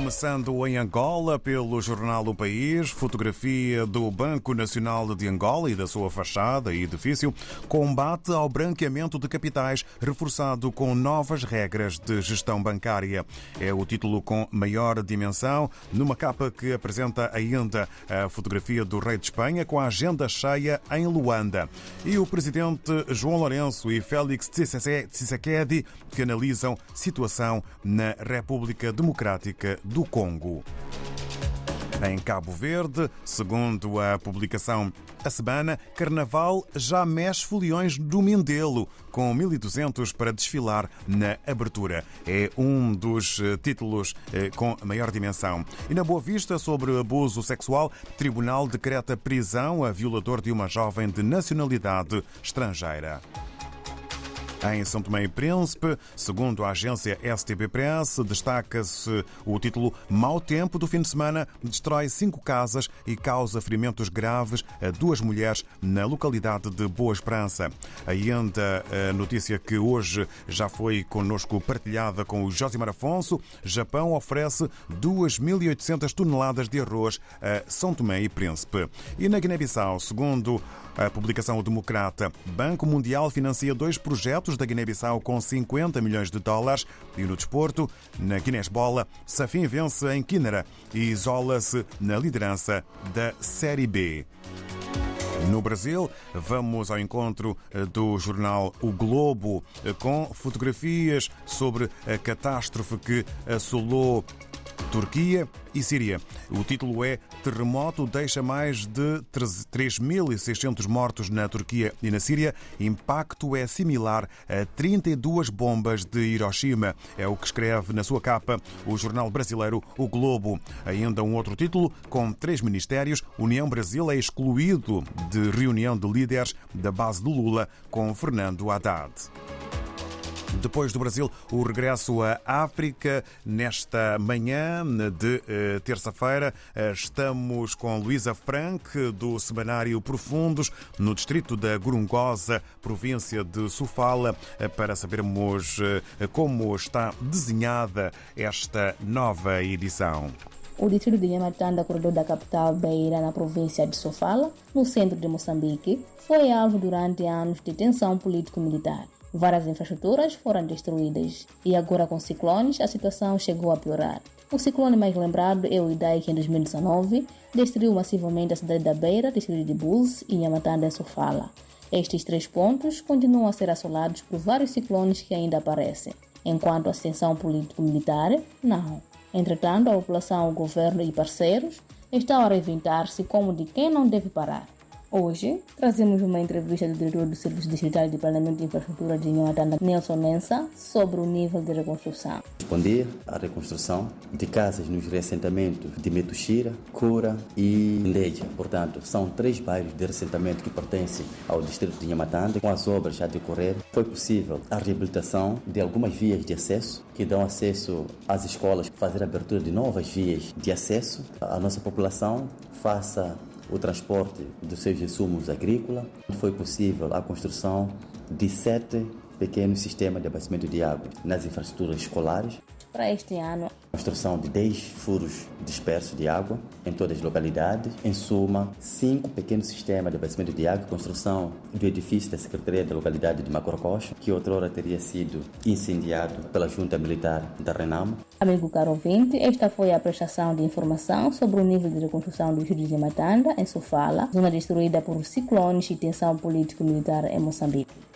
Começando em Angola, pelo jornal O País, fotografia do Banco Nacional de Angola e da sua fachada e edifício, combate ao branqueamento de capitais, reforçado com novas regras de gestão bancária. É o título com maior dimensão, numa capa que apresenta ainda a fotografia do rei de Espanha com a agenda cheia em Luanda. E o presidente João Lourenço e Félix Tshisekedi que analisam situação na República Democrática do Congo. Em Cabo Verde, segundo a publicação A Semana, Carnaval já mexe foliões do Mindelo, com 1.200 para desfilar na abertura. É um dos títulos com maior dimensão. E na Boa Vista, sobre abuso sexual, Tribunal decreta prisão a violador de uma jovem de nacionalidade estrangeira. Em São Tomé e Príncipe, segundo a agência STB Press, destaca-se o título Mau tempo do fim de semana destrói cinco casas e causa ferimentos graves a duas mulheres na localidade de Boa Esperança. Ainda a notícia que hoje já foi conosco partilhada com o Josimar Afonso, Japão oferece 2.800 toneladas de arroz a São Tomé e Príncipe. E na Guiné-Bissau, segundo a publicação O Democrata, Banco Mundial financia dois projetos da Guiné-Bissau com 50 milhões de dólares. E no desporto, na Guinness-Bola, Safin vence em Quinara e isola-se na liderança da Série B. No Brasil, vamos ao encontro do jornal O Globo com fotografias sobre a catástrofe que assolou Turquia e Síria. O título é Terremoto deixa mais de 3.600 mortos na Turquia e na Síria. Impacto é similar a 32 bombas de Hiroshima. É o que escreve na sua capa o jornal brasileiro O Globo. Ainda um outro título com três ministérios. União Brasil é excluído de reunião de líderes da base de Lula com Fernando Haddad. Depois do Brasil, o regresso à África nesta manhã de terça-feira. Estamos com Luísa Frank, do Semanário Profundos, no distrito da Gorongosa, província de Sofala, para sabermos como está desenhada esta nova edição. O distrito de Yamatanda, corredor da capital Beira, na província de Sofala, no centro de Moçambique, foi alvo durante anos de tensão político-militar. Várias infraestruturas foram destruídas e agora com ciclones a situação chegou a piorar. O ciclone mais lembrado é o Idai que em 2019 destruiu massivamente a cidade da Beira, distrito de Bulls e Yamatanda em Sofala. Estes três pontos continuam a ser assolados por vários ciclones que ainda aparecem, enquanto a tensão político-militar, não. Entretanto, a população, o governo e parceiros estão a reinventar-se como de quem não deve parar. Hoje, trazemos uma entrevista do diretor do Serviço Distrital de Planeamento e Infraestrutura de Nhoatanda, Nelson Nensa, sobre o nível de reconstrução. Responder à reconstrução de casas nos reassentamentos de Metuxira, Cura e Ndeja. Portanto, são três bairros de reassentamento que pertencem ao distrito de Nhamatanda. Com as obras a decorrer, foi possível a reabilitação de algumas vias de acesso que dão acesso às escolas, fazer a abertura de novas vias de acesso. A nossa população faça o transporte dos seus insumos agrícolas. Foi possível a construção de sete pequenos sistemas de abastecimento de água nas infraestruturas escolares. Para este ano, construção de 10 furos dispersos de água em todas as localidades. Em suma, cinco pequenos sistemas de abastecimento de água, construção do edifício da Secretaria da localidade de Macorococha, que outrora teria sido incendiado pela junta militar da Renamo. Amigo caro ouvinte, esta foi a prestação de informação sobre o nível de reconstrução do Júlio de Matanda, em Sofala, zona destruída por ciclones e tensão político-militar em Moçambique.